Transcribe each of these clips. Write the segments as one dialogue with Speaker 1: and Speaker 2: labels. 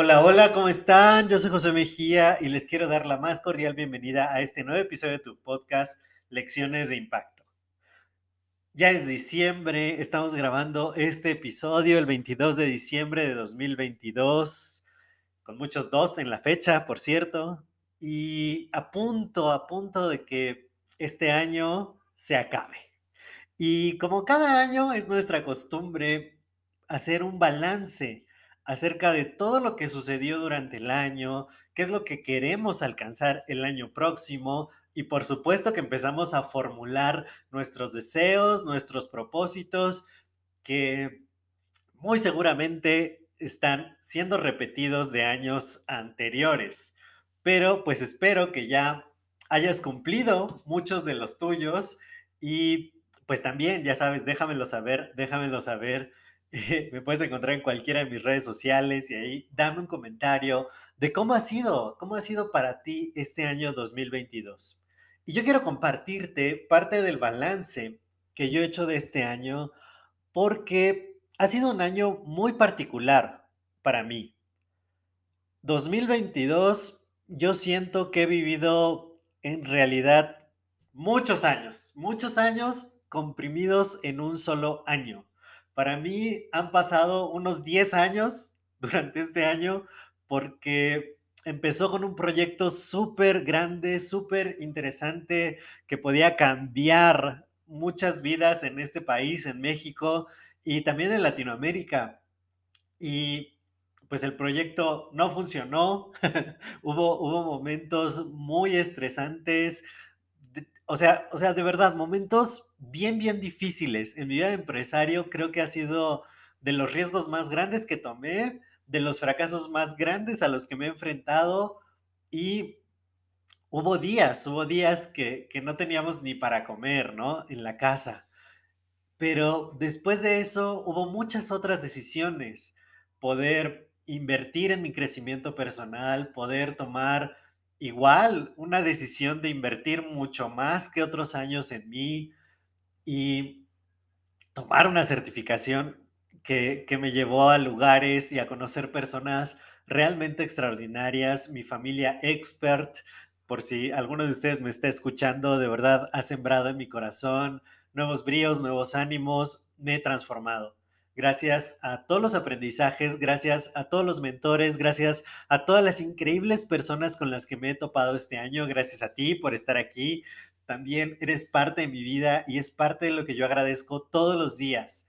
Speaker 1: Hola, hola, ¿cómo están? Yo soy José Mejía y les quiero dar la más cordial bienvenida a este nuevo episodio de tu podcast Lecciones de Impacto. Ya es diciembre, estamos grabando este episodio el 22 de diciembre de 2022, con muchos dos en la fecha, por cierto, y a punto, a punto de que este año se acabe. Y como cada año es nuestra costumbre hacer un balance acerca de todo lo que sucedió durante el año, qué es lo que queremos alcanzar el año próximo y por supuesto que empezamos a formular nuestros deseos, nuestros propósitos, que muy seguramente están siendo repetidos de años anteriores. Pero pues espero que ya hayas cumplido muchos de los tuyos y pues también, ya sabes, déjamelo saber, déjamelo saber me puedes encontrar en cualquiera de mis redes sociales y ahí dame un comentario de cómo ha sido, cómo ha sido para ti este año 2022. Y yo quiero compartirte parte del balance que yo he hecho de este año porque ha sido un año muy particular para mí. 2022 yo siento que he vivido en realidad muchos años, muchos años comprimidos en un solo año. Para mí han pasado unos 10 años durante este año porque empezó con un proyecto súper grande, súper interesante, que podía cambiar muchas vidas en este país, en México y también en Latinoamérica. Y pues el proyecto no funcionó, hubo, hubo momentos muy estresantes, o sea, o sea, de verdad, momentos bien, bien difíciles. En mi vida de empresario creo que ha sido de los riesgos más grandes que tomé, de los fracasos más grandes a los que me he enfrentado y hubo días, hubo días que, que no teníamos ni para comer, ¿no? En la casa. Pero después de eso hubo muchas otras decisiones. Poder invertir en mi crecimiento personal, poder tomar igual una decisión de invertir mucho más que otros años en mí y tomar una certificación que, me llevó a lugares y a conocer personas realmente extraordinarias, mi familia expert, por si alguno de ustedes me está escuchando, de verdad ha sembrado en mi corazón nuevos bríos, nuevos ánimos, me he transformado gracias a todos los aprendizajes, gracias a todos los mentores, gracias a todas las increíbles personas con las que me he topado este año, gracias a ti por estar aquí. También eres parte de mi vida y es parte de lo que yo agradezco todos los días.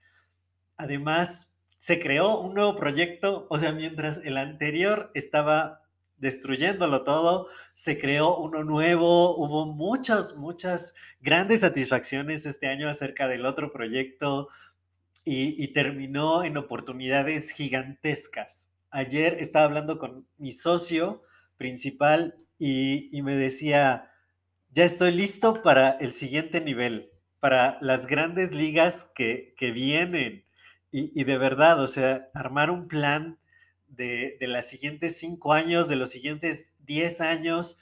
Speaker 1: Además, se creó un nuevo proyecto, o sea, mientras el anterior estaba destruyéndolo todo, se creó uno nuevo, hubo muchas, muchas grandes satisfacciones este año acerca del otro proyecto, y, terminó en oportunidades gigantescas. Ayer estaba hablando con mi socio principal y, me decía, ya estoy listo para el siguiente nivel, para las grandes ligas que, vienen. Y, de verdad, o sea, armar un plan de, de los siguientes cinco años, de los siguientes diez años,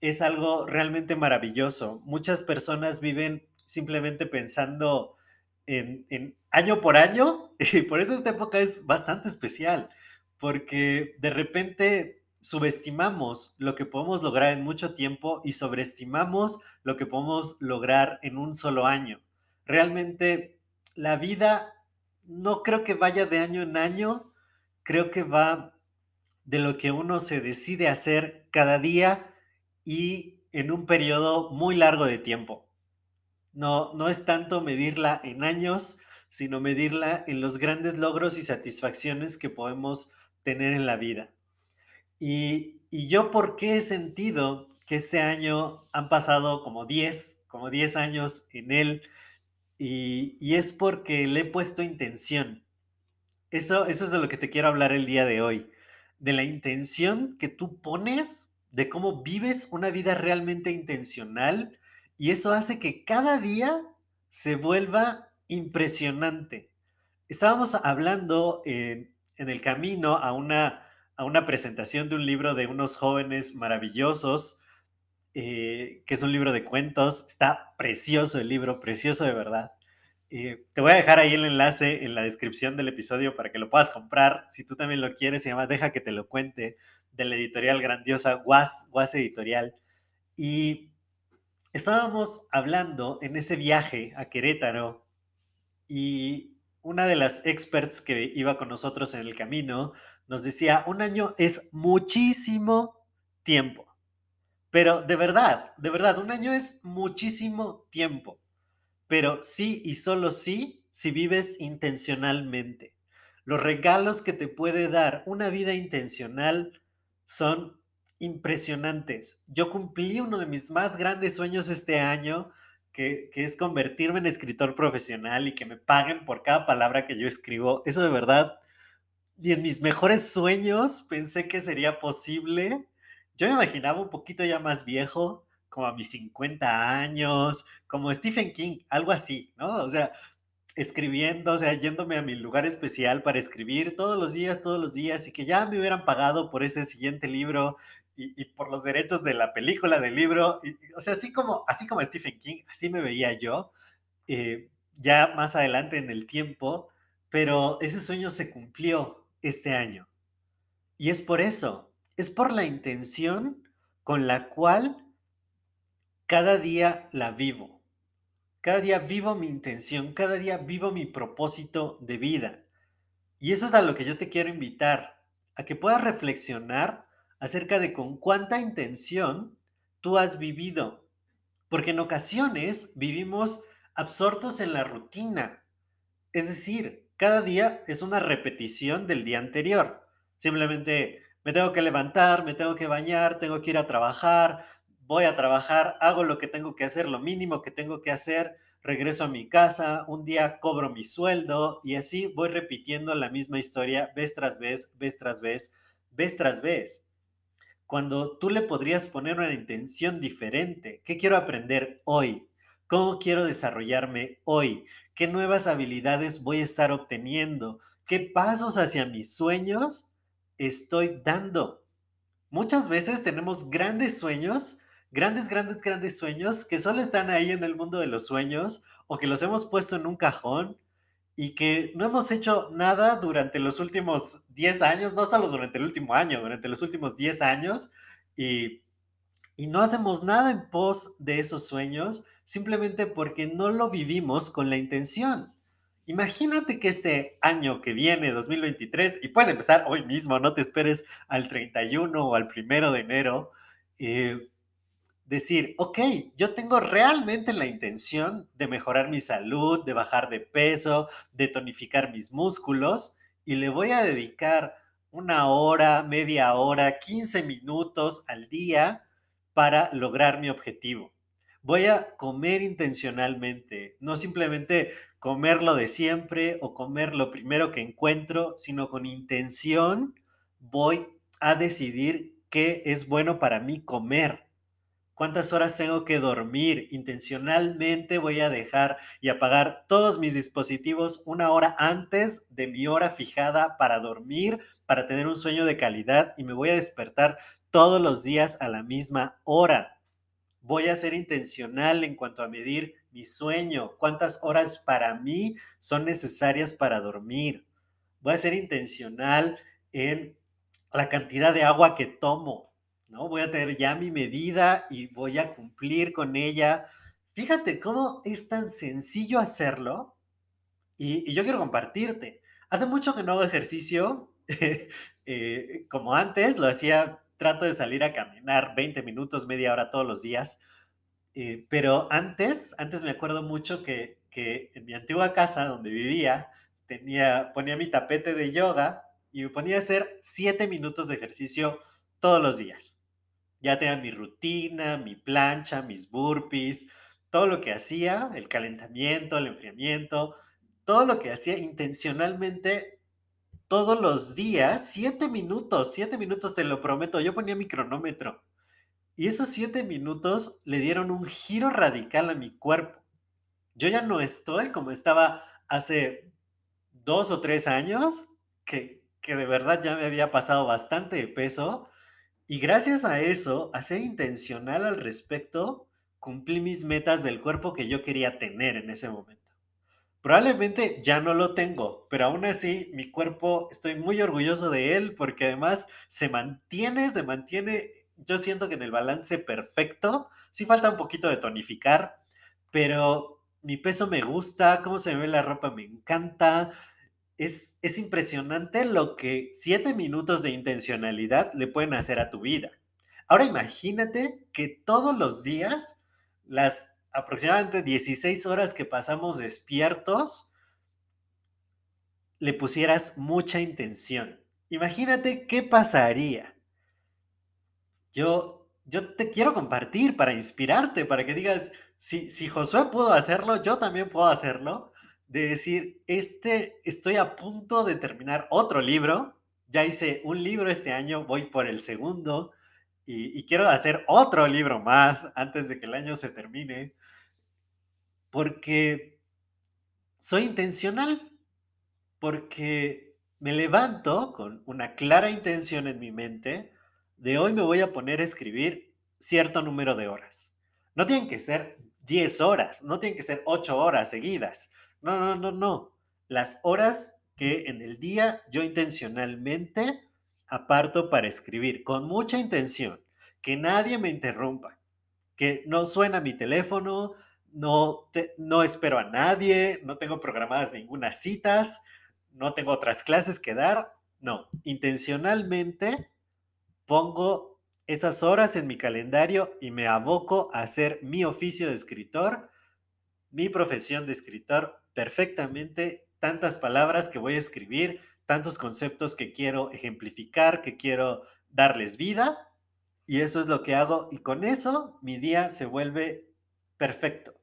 Speaker 1: es algo realmente maravilloso. Muchas personas viven simplemente pensando en, año por año, y por eso esta época es bastante especial, porque de repente subestimamos lo que podemos lograr en mucho tiempo y sobreestimamos lo que podemos lograr en un solo año. Realmente la vida no creo que vaya de año en año, creo que va de lo que uno se decide hacer cada día y en un periodo muy largo de tiempo. No, no es tanto medirla en años, sino medirla en los grandes logros y satisfacciones que podemos tener en la vida. Y, y yo, ¿por qué he sentido que este año han pasado como 10, como 10 años en él? y, y es porque le he puesto intención. Eso, eso es de lo que te quiero hablar el día de hoy, de la intención que tú pones, de cómo vives una vida realmente intencional y eso hace que cada día se vuelva impresionante. Estábamos hablando en, en el camino a una, a una presentación de un libro de unos jóvenes maravillosos, eh, que es un libro de cuentos. Está precioso el libro, precioso de verdad. Eh, te voy a dejar ahí el enlace en la descripción del episodio para que lo puedas comprar. Si tú también lo quieres, se llama Deja que te lo cuente, de la editorial grandiosa Was, Was Editorial. Y estábamos hablando en ese viaje a Querétaro y una de las experts que iba con nosotros en el camino nos decía, un año es muchísimo tiempo. Pero de verdad, de verdad, un año es muchísimo tiempo pero sí y solo sí si vives intencionalmente. Los regalos que te puede dar una vida intencional son impresionantes. Yo cumplí uno de mis más grandes sueños este año, que, que, es convertirme en escritor profesional y que me paguen por cada palabra que yo escribo. Eso de verdad, y en mis mejores sueños pensé que sería posible. Yo me imaginaba un poquito ya más viejo, como a mis 50 años, como Stephen King, algo así, ¿no? O sea, escribiendo, o sea, yéndome a mi lugar especial para escribir todos los días, todos los días, y que ya me hubieran pagado por ese siguiente libro y, por los derechos de la película del libro. O sea, así como, así como Stephen King, así me veía yo, eh, ya más adelante en el tiempo, pero ese sueño se cumplió este año. Y es por eso, es por la intención con la cual cada día la vivo. Cada día vivo mi intención, cada día vivo mi propósito de vida. Y eso es a lo que yo te quiero invitar, a que puedas reflexionar acerca de con cuánta intención tú has vivido. Porque en ocasiones vivimos absortos en la rutina. Es decir, cada día es una repetición del día anterior. Simplemente me tengo que levantar, me tengo que bañar, tengo que ir a trabajar, voy a trabajar, hago lo que tengo que hacer, lo mínimo que tengo que hacer, regreso a mi casa, un día cobro mi sueldo y así voy repitiendo la misma historia vez tras vez, vez tras vez, vez tras vez. Cuando tú le podrías poner una intención diferente, ¿qué quiero aprender hoy? ¿Cómo quiero desarrollarme hoy? ¿Qué nuevas habilidades voy a estar obteniendo? ¿Qué pasos hacia mis sueños estoy dando? Muchas veces tenemos grandes sueños, grandes, grandes, grandes sueños que solo están ahí en el mundo de los sueños o que los hemos puesto en un cajón y que no hemos hecho nada durante los últimos 10 años, no solo durante el último año, durante los últimos 10 años y, y no hacemos nada en pos de esos sueños simplemente porque no lo vivimos con la intención. Imagínate que este año que viene, 2023, y puedes empezar hoy mismo, no te esperes al 31 o al primero de enero, eh, decir, ok, yo tengo realmente la intención de mejorar mi salud, de bajar de peso, de tonificar mis músculos y le voy a dedicar una hora, media hora, 15 minutos al día para lograr mi objetivo. Voy a comer intencionalmente, no simplemente comer lo de siempre o comer lo primero que encuentro, sino con intención voy a decidir qué es bueno para mí comer cuántas horas tengo que dormir. Intencionalmente voy a dejar y apagar todos mis dispositivos una hora antes de mi hora fijada para dormir, para tener un sueño de calidad y me voy a despertar todos los días a la misma hora. Voy a ser intencional en cuanto a medir mi sueño, cuántas horas para mí son necesarias para dormir. Voy a ser intencional en la cantidad de agua que tomo, ¿no? Voy a tener ya mi medida y voy a cumplir con ella. Fíjate cómo es tan sencillo hacerlo y, yo quiero compartirte. Hace mucho que no hago ejercicio, eh, como antes, lo hacía, trato de salir a caminar 20 minutos, media hora todos los días, eh, pero antes, antes me acuerdo mucho que, que en mi antigua casa donde vivía, tenía, ponía mi tapete de yoga y me ponía a hacer 7 minutos de ejercicio todos los días. Ya tenía mi rutina, mi plancha, mis burpees, todo lo que hacía, el calentamiento, el enfriamiento, todo lo que hacía intencionalmente todos los días, siete minutos, siete minutos, te lo prometo, yo ponía mi cronómetro. Y esos siete minutos le dieron un giro radical a mi cuerpo. Yo ya no estoy como estaba hace dos o tres años, que, que de verdad ya me había pasado bastante de peso. Y gracias a eso, a ser intencional al respecto, cumplí mis metas del cuerpo que yo quería tener en ese momento. Probablemente ya no lo tengo, pero aún así mi cuerpo estoy muy orgulloso de él porque además se mantiene, se mantiene, yo siento que en el balance perfecto, sí falta un poquito de tonificar, pero mi peso me gusta, cómo se ve la ropa me encanta. Es, es impresionante lo que siete minutos de intencionalidad le pueden hacer a tu vida. Ahora imagínate que todos los días las aproximadamente 16 horas que pasamos despiertos, le pusieras mucha intención. Imagínate qué pasaría. Yo, yo te quiero compartir para inspirarte, para que digas, si, si Josué pudo hacerlo, yo también puedo hacerlo. De decir, este, estoy a punto de terminar otro libro. Ya hice un libro este año, voy por el segundo y, y quiero hacer otro libro más antes de que el año se termine porque soy intencional, porque me levanto con una clara intención en mi mente de hoy me voy a poner a escribir cierto número de horas. No tienen que ser 10 horas, no tienen que ser 8 horas seguidas. No, no, no, no. Las horas que en el día yo intencionalmente aparto para escribir, con mucha intención, que nadie me interrumpa, que no suena mi teléfono, no, no espero a nadie, no tengo programadas ninguna citas, no tengo otras clases que dar. No, intencionalmente pongo esas horas en mi calendario y me aboco a hacer mi oficio de escritor, mi profesión de escritor perfectamente, tantas palabras que voy a escribir, tantos conceptos que quiero ejemplificar, que quiero darles vida, y eso es lo que hago, y con eso mi día se vuelve perfecto.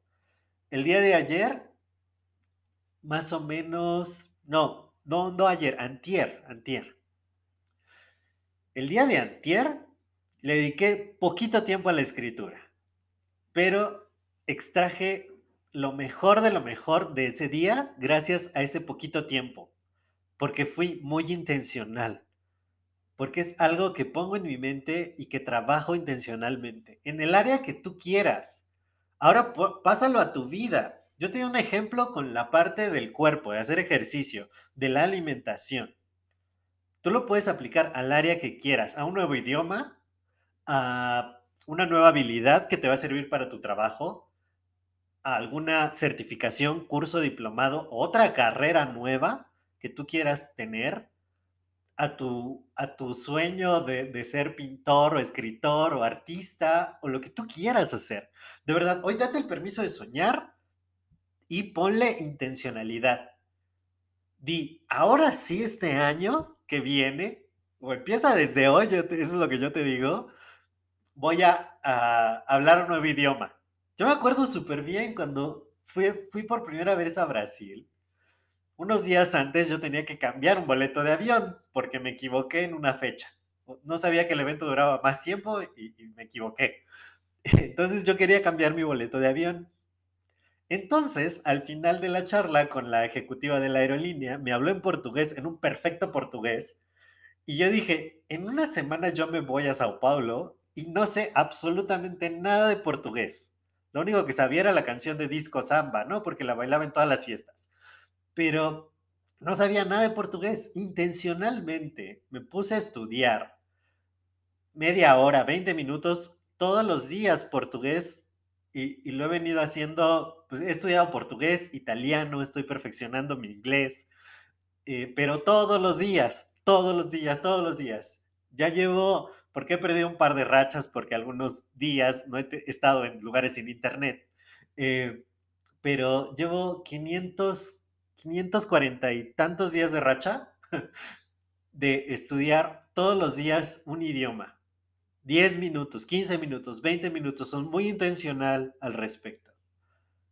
Speaker 1: El día de ayer, más o menos, no, no, no ayer, antier, antier. El día de antier le dediqué poquito tiempo a la escritura, pero extraje lo mejor de lo mejor de ese día gracias a ese poquito tiempo, porque fui muy intencional, porque es algo que pongo en mi mente y que trabajo intencionalmente, en el área que tú quieras. Ahora pásalo a tu vida. Yo te doy un ejemplo con la parte del cuerpo, de hacer ejercicio, de la alimentación. Tú lo puedes aplicar al área que quieras, a un nuevo idioma, a una nueva habilidad que te va a servir para tu trabajo, a alguna certificación, curso, diplomado, otra carrera nueva que tú quieras tener, a tu, a tu sueño de, de, ser pintor o escritor o artista o lo que tú quieras hacer. De verdad, hoy date el permiso de soñar y ponle intencionalidad. Di, ahora sí este año que viene, o empieza desde hoy, eso es lo que yo te digo, voy a, a hablar un nuevo idioma. Yo me acuerdo súper bien cuando fui, fui por primera vez a Brasil unos días antes yo tenía que cambiar un boleto de avión porque me equivoqué en una fecha. No sabía que el evento duraba más tiempo y, me equivoqué. Entonces yo quería cambiar mi boleto de avión. Entonces, al final de la charla con la ejecutiva de la aerolínea, me habló en portugués, en un perfecto portugués, y yo dije, en una semana yo me voy a Sao Paulo y no sé absolutamente nada de portugués. Lo único que sabía era la canción de Disco Samba, ¿no? Porque la bailaba en todas las fiestas pero no sabía nada de portugués. Intencionalmente me puse a estudiar media hora, 20 minutos todos los días portugués y, lo he venido haciendo, pues he estudiado portugués, italiano, estoy perfeccionando mi inglés, eh, pero todos los días, todos los días, todos los días. Ya llevo, porque he perdido un par de rachas, porque algunos días no he estado en lugares sin internet, eh, pero llevo 500 540 y tantos días de racha de estudiar todos los días un idioma. 10 minutos, 15 minutos, 20 minutos, son muy intencional al respecto.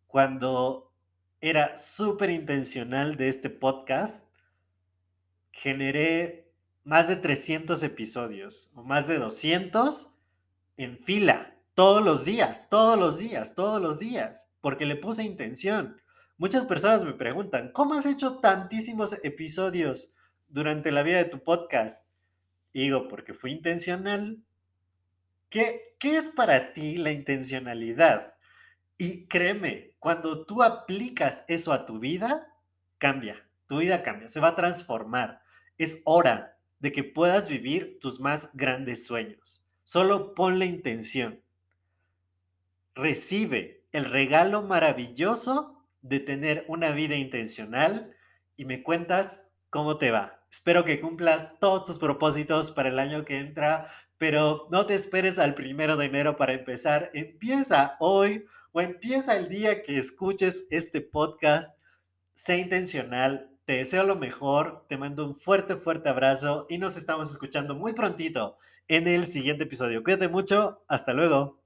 Speaker 1: cuando era súper intencional de este podcast, generé más de 300 episodios o más de 200 en fila, todos los días, todos los días, todos los días, porque le puse intención. Muchas personas me preguntan, ¿cómo has hecho tantísimos episodios durante la vida de tu podcast? digo, porque fue intencional. ¿Qué, ¿Qué es para ti la intencionalidad? Y créeme, cuando tú aplicas eso a tu vida, cambia, tu vida cambia, se va a transformar. Es hora de que puedas vivir tus más grandes sueños. Solo pon la intención. Recibe el regalo maravilloso de tener una vida intencional y me cuentas cómo te va. Espero que cumplas todos tus propósitos para el año que entra, pero no te esperes al primero de enero para empezar. Empieza hoy o empieza el día que escuches este podcast. Sé intencional. Te deseo lo mejor. Te mando un fuerte, fuerte abrazo y nos estamos escuchando muy prontito en el siguiente episodio. Cuídate mucho. Hasta luego.